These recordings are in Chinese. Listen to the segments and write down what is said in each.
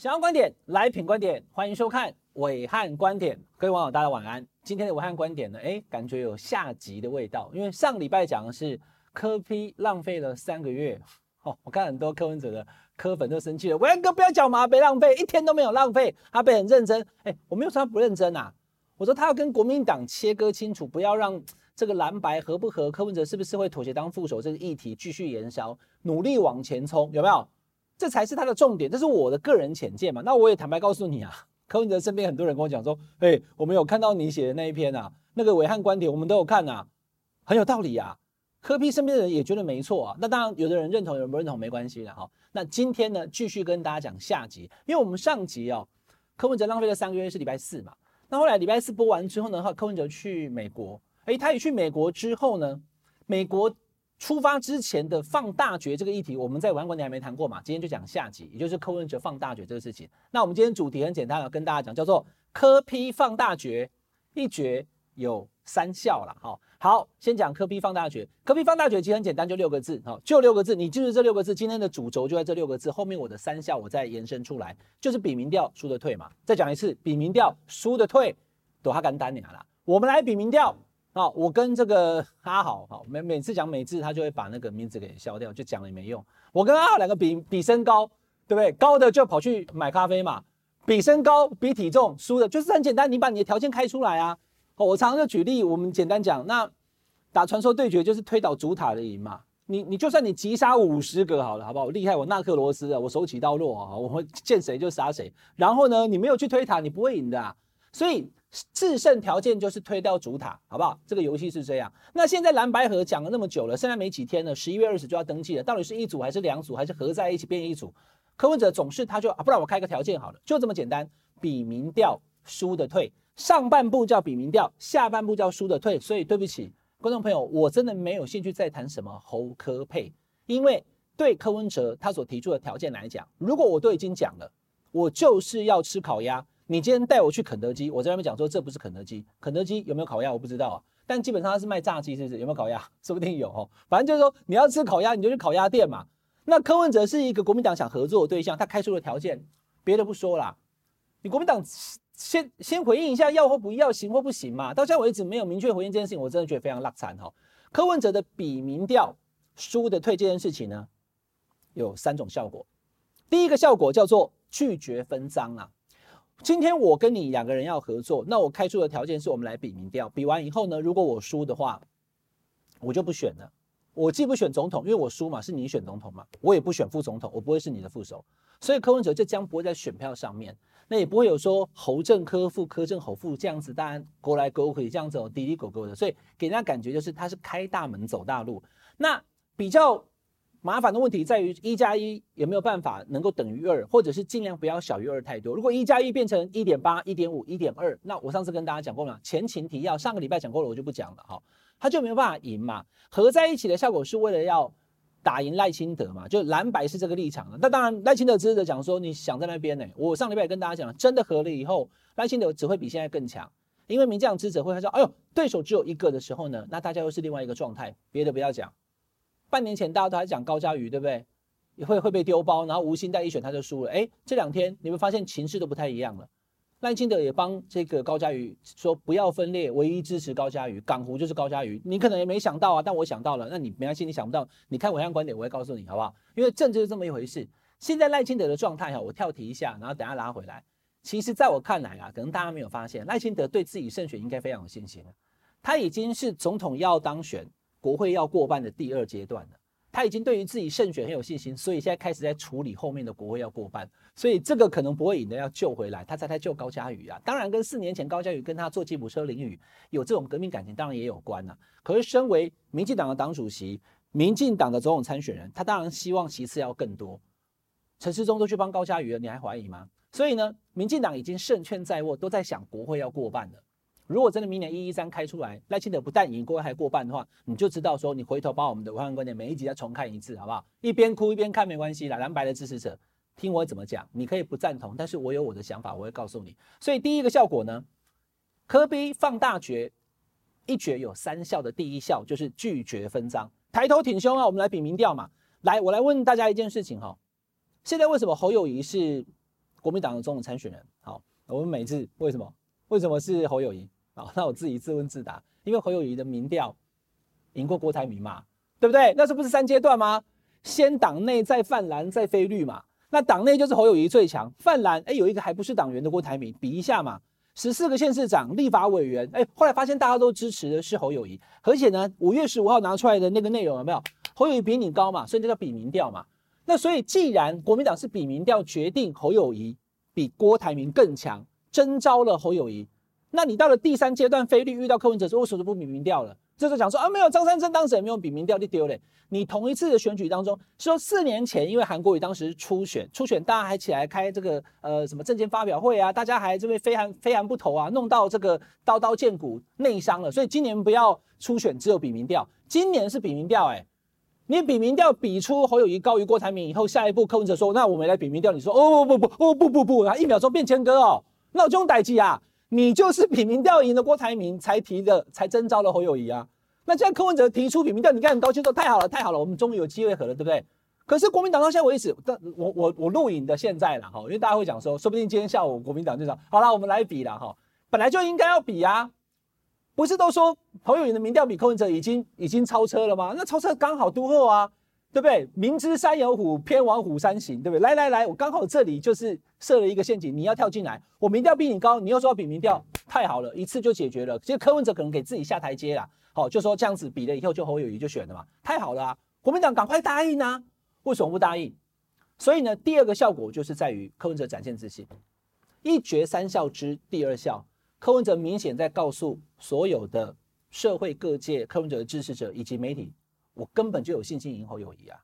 想要观点来品观点，欢迎收看伟汉观点。各位网友，大家晚安。今天的暐瀚观点呢，哎，感觉有下集的味道，因为上礼拜讲的是柯 P 浪费了三个月。哦，我看很多柯文哲的柯粉都生气了，暐瀚哥不要讲嘛，别浪费，一天都没有浪费，阿北很认真。哎，我没有说他不认真啊，我说他要跟国民党切割清楚，不要让这个蓝白合不合，柯文哲是不是会妥协当副手这个议题继续延烧，努力往前冲，有没有？这才是他的重点，这是我的个人浅见嘛。那我也坦白告诉你啊，柯文哲身边很多人跟我讲说，哎，我们有看到你写的那一篇啊，那个暐瀚观点，我们都有看啊，很有道理啊。柯 P 身边的人也觉得没错啊。那当然，有的人认同，有人不认同，没关系的哈。那今天呢，继续跟大家讲下集，因为我们上集哦，柯文哲浪费了三个月是礼拜四嘛。那后来礼拜四播完之后呢，哈柯文哲去美国，哎，他也去美国之后呢，美国。出发之前的放大决这个议题，我们在暐瀚观点还没谈过嘛？今天就讲下集，也就是柯文哲放大决这个事情。那我们今天主题很简单，要跟大家讲，叫做柯 P 放大决，一决有三效了。好，好，先讲柯 P 放大决。柯 P 放大决其实很简单，就六个字，好，就六个字。你记住这六个字，今天的主轴就在这六个字后面。我的三效我再延伸出来，就是比民调输的退嘛。再讲一次，比民调输的退，都哈干单你啦。我们来比民调。啊，我跟这个阿豪，好，每每次讲美智，他就会把那个名字给消掉，就讲了也没用。我跟阿豪两个比比身高，对不对？高的就跑去买咖啡嘛。比身高、比体重，输的就是很简单，你把你的条件开出来啊。我常常就举例，我们简单讲，那打传说对决就是推倒主塔的赢嘛。你你就算你击杀五十个好了，好不好？厉害，我纳克罗斯啊，我手起刀落啊，我会见谁就杀谁。然后呢，你没有去推塔，你不会赢的啊。所以。制胜条件就是推掉主塔，好不好？这个游戏是这样。那现在蓝白合讲了那么久了，现在没几天了，十一月二十就要登记了。到底是一组还是两组，还是合在一起变一组？柯文哲总是他就啊，不然我开个条件好了，就这么简单。比民调输的退，上半部叫比民调，下半部叫输的退。所以对不起，观众朋友，我真的没有兴趣再谈什么侯科配，因为对柯文哲他所提出的条件来讲，如果我都已经讲了，我就是要吃烤鸭。你今天带我去肯德基，我在外面讲说这不是肯德基，肯德基有没有烤鸭我不知道啊，但基本上它是卖炸鸡，是不是？有没有烤鸭？说不定有哦。反正就是说你要吃烤鸭，你就去烤鸭店嘛。那柯文哲是一个国民党想合作的对象，他开出的条件，别的不说啦，你国民党先先回应一下要或不要，行或不行嘛。到现在为止没有明确回应这件事情，我真的觉得非常落惨哈。柯文哲的比民调输的退这件事情呢，有三种效果。第一个效果叫做拒绝分赃啊。今天我跟你两个人要合作，那我开出的条件是我们来比民调，比完以后呢，如果我输的话，我就不选了。我既不选总统，因为我输嘛，是你选总统嘛，我也不选副总统，我不会是你的副手，所以柯文哲就将不会在选票上面，那也不会有说侯正柯副、柯正侯副这样子，当然勾来勾去这样子哦，嘀嘀咕咕的，所以给人家感觉就是他是开大门走大路。那比较。麻烦的问题在于一加一有没有办法能够等于二，或者是尽量不要小于二太多。如果一加一变成一点八、一点五、一点二，那我上次跟大家讲过了，前情提要，上个礼拜讲过了，我就不讲了哈。他就没有办法赢嘛，合在一起的效果是为了要打赢赖清德嘛，就蓝白是这个立场的。那当然赖清德支持者讲说，你想在那边呢？我上礼拜也跟大家讲，真的合了以后，赖清德只会比现在更强，因为民进党支持者会说，哎呦，对手只有一个的时候呢，那大家又是另外一个状态，别的不要讲。半年前大家都还讲高嘉瑜，对不对？也会会被丢包，然后吴欣岱一选他就输了。哎，这两天你们发现情势都不太一样了。赖清德也帮这个高嘉瑜说不要分裂，唯一支持高嘉瑜，港湖就是高嘉瑜。你可能也没想到啊，但我想到了。那你没关系，你想不到，你看暐瀚观点，我会告诉你好不好？因为政治是这么一回事。现在赖清德的状态哈，我跳题一下，然后等下拉回来。其实在我看来啊，可能大家没有发现，赖清德对自己胜选应该非常有信心。他已经是总统要当选。国会要过半的第二阶段了，他已经对于自己胜选很有信心，所以现在开始在处理后面的国会要过半，所以这个可能不会赢的要救回来，他才在救高嘉瑜啊。当然跟四年前高嘉瑜跟他坐吉普车淋雨有这种革命感情，当然也有关呐。可是身为民进党的党主席、民进党的总统参选人，他当然希望席次要更多。陈时中都去帮高嘉瑜了，你还怀疑吗？所以呢，民进党已经胜券在握，都在想国会要过半了。如果真的明年一一三开出来，赖清德不但赢过还过半的话，你就知道说，你回头把我们的暐瀚观点每一集再重看一次，好不好？一边哭一边看没关系啦。蓝白的支持者听我怎么讲，你可以不赞同，但是我有我的想法，我会告诉你。所以第一个效果呢，科比放大决，一决有三效的第一效就是拒绝分赃，抬头挺胸啊！我们来比民调嘛。来，我来问大家一件事情哈，现在为什么侯友宜是国民党的总统参选人。好，我们每次为什么？为什么是侯友宜？好，那我自己自问自答，因为侯友宜的民调赢过郭台铭嘛，对不对？那这不是三阶段吗？先党内，再泛蓝，再非绿嘛。那党内就是侯友宜最强，泛蓝哎有一个还不是党员的郭台铭，比一下嘛。十四个县市长、立法委员，哎，后来发现大家都支持的是侯友宜，而且呢，五月十五号拿出来的那个内容有没有？侯友宜比你高嘛，所以就叫比民调嘛。那所以既然国民党是比民调决定侯友宜比郭台铭更强，征召了侯友宜，那你到了第三阶段，非律遇到柯文哲说，为什么不比民调了？这就讲说啊，没有张善政当时也没有比民调就丢嘞。你同一次的选举当中，说四年前因为韩国瑜当时初选，初选大家还起来开这个呃什么政见发表会啊，大家还这边非韩非韩不投啊，弄到这个刀刀见骨内伤了。所以今年不要初选，只有比民调。今年是比民调，哎，你比民调比出侯友宜高于郭台铭以后，下一步柯文哲说，那我们来比民调，你说哦不不不哦不不不，然后一秒钟变谦哥哦，那我就用代志啊。你就是比民调赢的郭台铭才提的，才征召了侯友宜啊。那既然柯文哲提出比民调，你看很高兴说太好了，太好了，我们终于有机会合了，对不对？可是国民党到现在为止，但我我我录影的现在了哈，因为大家会讲说，说不定今天下午国民党就讲好了，我们来比了哈。本来就应该要比啊，不是都说侯友宜的民调比柯文哲已经已经超车了吗？那超车刚好都后啊。对不对？明知山有虎，偏往虎山行，对不对？来来来，我刚好这里就是设了一个陷阱，你要跳进来。我民调比你高，你又说要比民调，太好了，一次就解决了。其实柯文哲可能给自己下台阶啦，好，就说这样子比了以后，就侯友宜就选了嘛，太好了啊！国民党赶快答应啊！为什么不答应？所以呢，第二个效果就是在于柯文哲展现自信，一决三效之第二效，柯文哲明显在告诉所有的社会各界柯文哲的支持者以及媒体。我根本就有信心赢侯友宜啊！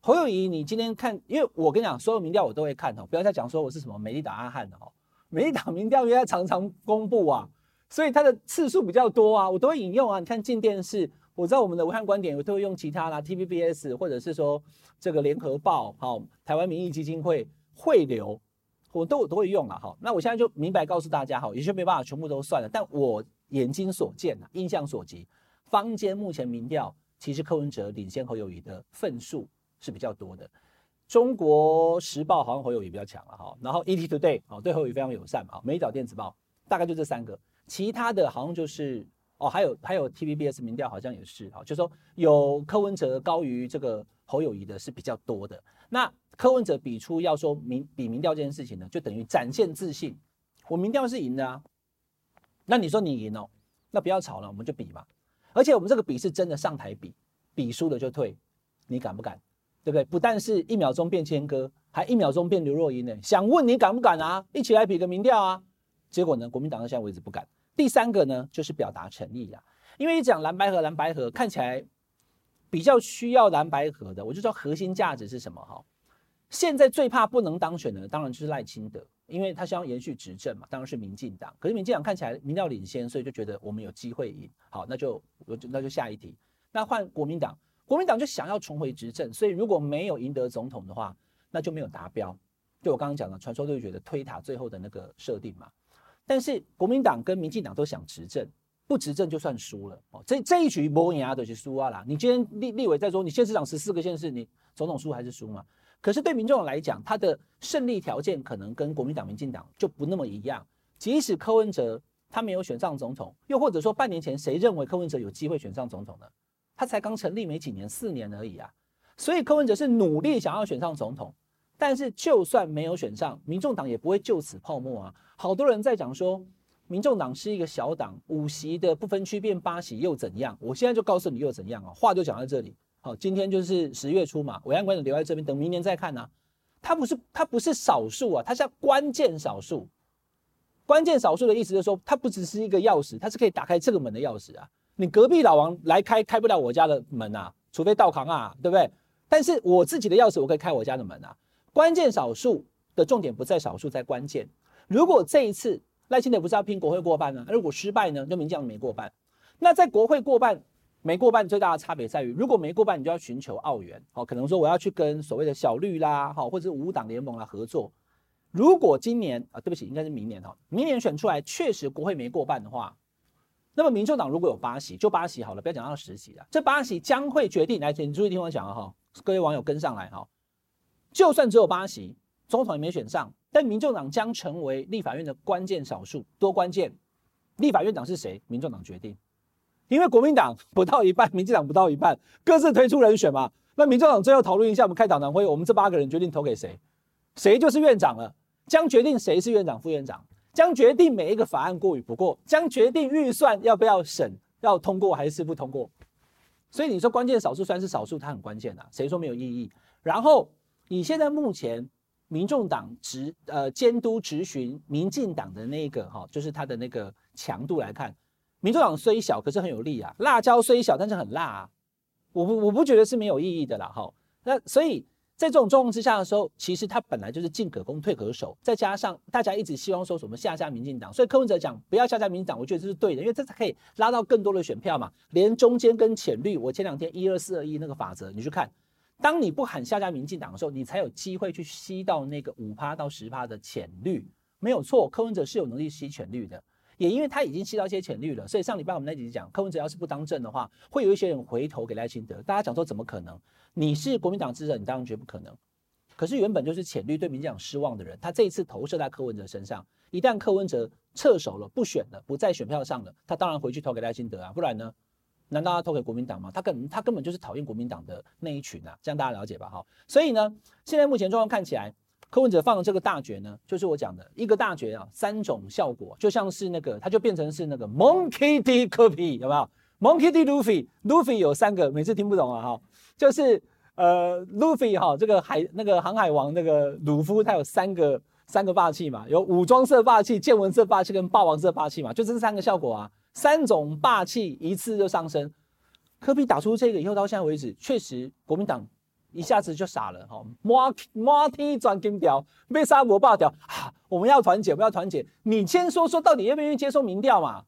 侯友宜，你今天看，因为我跟你讲，所有民调我都会看哦，不要再讲说我是什么美丽岛阿汉的哦。美丽岛民调因为常常公布啊，所以它的次数比较多啊，我都会引用啊。你看进电视，我知道我们的暐瀚观点，我都会用其他啦，TVBS 或者是说这个联合报，好，台湾民意基金会汇流，我都我都会用了哈。那我现在就明白告诉大家哈，也就没办法全部都算了，但我眼睛所见啊，印象所及，坊间目前民调。其实柯文哲领先侯友宜的份数是比较多的，中国时报好像侯友宜比较强了哈，然后 ET Today 哦对侯友宜非常友善嘛，美早电子报大概就这三个，其他的好像就是哦还有还有 TVBS 民调好像也是哈，就是说有柯文哲高于这个侯友宜的是比较多的。那柯文哲比出要说民比民调这件事情呢，就等于展现自信，我民调是赢的啊，那你说你赢哦，那不要吵了，我们就比嘛。而且我们这个比是真的上台比，比输了就退，你敢不敢？对不对？不但是一秒钟变谦哥，还一秒钟变刘若英呢。想问你敢不敢啊？一起来比个民调啊？结果呢，国民党到现在为止不敢。第三个呢，就是表达诚意啊。因为一讲蓝白河，蓝白河看起来比较需要蓝白河的，我就知道核心价值是什么哈？现在最怕不能当选的，当然就是赖清德。因为他想要延续执政嘛，当然是民进党。可是民进党看起来民调领先，所以就觉得我们有机会赢。好，那就我就那就下一题。那换国民党，国民党就想要重回执政，所以如果没有赢得总统的话，那就没有达标。就我刚刚讲的传说对决的推塔最后的那个设定嘛。但是国民党跟民进党都想执政，不执政就算输了。哦，这这一局博赢啊，都是输啊啦。你今天立立委在说，你县市长十四个县市，你总统输还是输嘛？可是对民众来讲，他的胜利条件可能跟国民党、民进党就不那么一样。即使柯文哲他没有选上总统，又或者说半年前谁认为柯文哲有机会选上总统呢？他才刚成立没几年，四年而已啊。所以柯文哲是努力想要选上总统，但是就算没有选上，民众党也不会就此泡沫啊。好多人在讲说，民众党是一个小党，五席的不分区变八席又怎样？我现在就告诉你又怎样啊？话就讲到这里。好，今天就是十月初嘛，暐瀚观点留在这边，等明年再看呢、啊。它不是它不是少数啊，它是关键少数。关键少数的意思就是说，它不只是一个钥匙，它是可以打开这个门的钥匙啊。你隔壁老王来开，开不了我家的门啊，除非道行啊，对不对？但是我自己的钥匙，我可以开我家的门啊。关键少数的重点不在少数，在关键。如果这一次赖清德不是要拼国会过半呢？如果失败呢，就民进党没过半。那在国会过半。没过半最大的差别在于，如果没过半，你就要寻求澳援，好，可能说我要去跟所谓的小绿啦，好，或者是五党联盟来合作。如果今年啊，对不起，应该是明年哈，明年选出来确实国会没过半的话，那么民众党如果有八席，就八席好了，不要讲到十席了，这八席将会决定。来，请注意听我讲啊哈，各位网友跟上来哈，就算只有八席，总统也没选上，但民众党将成为立法院的关键少数，多关键？立法院长是谁？民众党决定，因为国民党不到一半，民进党不到一半，各自推出人选嘛。那民众党最后讨论一下，我们开党党会，我们这八个人决定投给谁，谁就是院长了，将决定谁是院长、副院长，将决定每一个法案过与不过，将决定预算要不要审，要通过还是不通过。所以你说关键少数算是少数，它很关键啊，谁说没有意义？然后以现在目前。民众党执呃监督执询民进党的那个哈，就是他的那个强度来看，民主党虽小，可是很有力啊。辣椒虽小，但是很辣啊。我不我不觉得是没有意义的啦哈。那所以在这种状况之下的时候，其实他本来就是进可攻退可守，再加上大家一直希望说什么下架民进党，所以柯文哲讲不要下架民进党，我觉得这是对的，因为这才可以拉到更多的选票嘛。连中间跟浅绿，我前两天一二四二一那个法则，你去看。当你不喊下架民进党的时候，你才有机会去吸到那个五趴到十趴的浅绿，没有错。柯文哲是有能力吸浅绿的，也因为他已经吸到一些浅绿了，所以上礼拜我们那几集讲，柯文哲要是不当政的话，会有一些人回头给赖清德。大家讲说怎么可能？你是国民党支持，你当然绝不可能。可是原本就是浅绿对民进党失望的人，他这一次投射在柯文哲身上，一旦柯文哲撤手了，不选了，不在选票上了，他当然回去投给赖清德啊，不然呢？难道他投给国民党吗？他根他根本就是讨厌国民党的那一群啊，这样大家了解吧？哈，所以呢，现在目前状况看起来，柯文哲放的这个大绝呢，就是我讲的一个大绝啊，三种效果，就像是那个，他就变成是那个 Monkey D. Copy 有没有？Monkey D. Luffy，Luffy 有三个，每次听不懂啊，哈，就是呃，Luffy 哈，这个海那个航海王那个鲁夫，他有三个三个霸气嘛，有武装色霸气、见闻色霸气跟霸王色霸气嘛，就这三个效果啊。三种霸气一次就上升，柯 P 打出这个以后到现在为止，确实国民党一下子就傻了哈，马马天转金条，被杀我爆掉啊！我们要团结，我们要团结。你先说说到底愿不愿意接受民调嘛？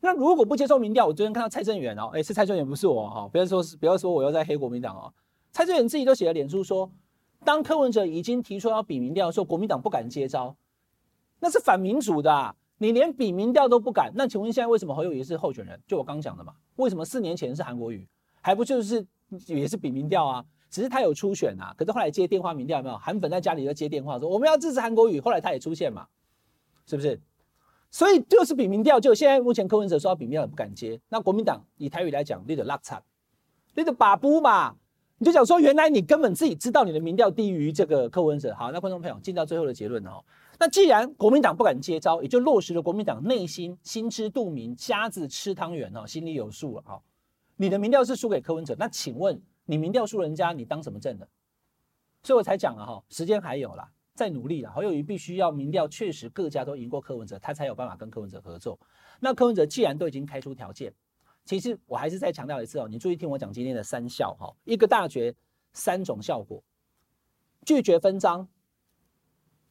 那如果不接受民调，我昨天看到蔡正元哦，诶，是蔡正元不是我哈，不要说不要说我又在黑国民党哦。蔡正元自己都写了脸书说，当柯文哲已经提出要比民调的时候，国民党不敢接招，那是反民主的啊。你连比民调都不敢，那请问现在为什么侯友宜是候选人？就我刚讲的嘛，为什么四年前是韩国瑜，还不就是也是比民调啊？只是他有初选啊，可是后来接电话民调有没有？韩粉在家里就接电话说我们要支持韩国瑜，后来他也出现嘛，是不是？所以就是比民调，就现在目前柯文哲说要比民调也不敢接，那国民党以台语来讲，你的拉惨，你的把布嘛，你就讲说原来你根本自己知道你的民调低于这个柯文哲。好，那观众朋友进到最后的结论哦。那既然国民党不敢接招，也就落实了国民党内心心知肚明，瞎子吃汤圆哦，心里有数了哈。你的民调是输给柯文哲，那请问你民调输人家，你当什么政的？所以我才讲了哈，时间还有啦，在努力啦。侯友宜必须要民调确实各家都赢过柯文哲，他才有办法跟柯文哲合作。那柯文哲既然都已经开出条件，其实我还是再强调一次哦，你注意听我讲今天的三效哈，一个大绝，三种效果，拒绝分赃。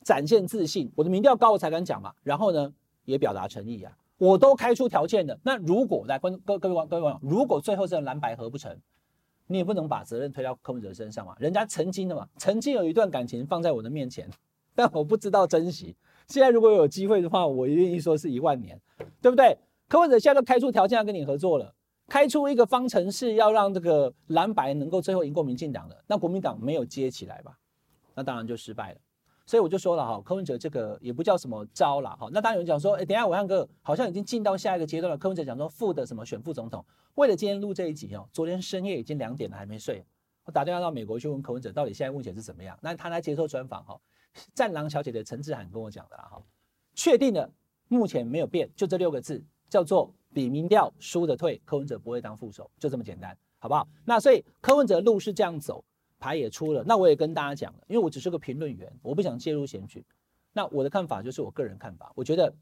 展现自信，我的民调高我才敢讲嘛。然后呢，也表达诚意啊，我都开出条件的。那如果来观各各位网各位网友，如果最后这蓝白合不成，你也不能把责任推到柯文哲身上嘛。人家曾经的嘛，曾经有一段感情放在我的面前，但我不知道珍惜。现在如果有机会的话，我愿意说是一万年，对不对？柯文哲现在都开出条件要跟你合作了，开出一个方程式要让这个蓝白能够最后赢过民进党的，那国民党没有接起来吧？那当然就失败了。所以我就说了哈，柯文哲这个也不叫什么招了哈。那当然有人讲说，哎，等下暐瀚哥好像已经进到下一个阶段了。柯文哲讲说副的什么选副总统，为了今天录这一集哦，昨天深夜已经两点了还没睡，我打电话到美国去问柯文哲到底现在目前是怎么样。那他来接受专访哈，战狼小姐的陈志涵跟我讲的啦哈，确定了目前没有变，就这六个字叫做比民调输的退，柯文哲不会当副手，就这么简单，好不好？那所以柯文哲路是这样走。牌也出了，那我也跟大家讲了，因为我只是个评论员，我不想介入选举。那我的看法就是我个人看法，我觉得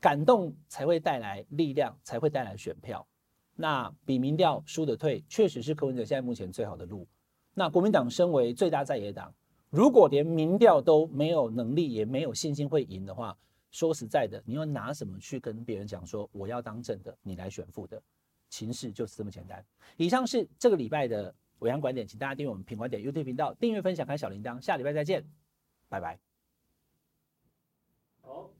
感动才会带来力量，才会带来选票。那比民调输的退，确实是柯文哲现在目前最好的路。那国民党身为最大在野党，如果连民调都没有能力，也没有信心会赢的话，说实在的，你要拿什么去跟别人讲说我要当政的，你来选副的？情势就是这么简单。以上是这个礼拜的。伟阳观点，请大家订阅我们品观点 YouTube 频道，订阅分享开小铃铛，下礼拜再见，拜拜。好。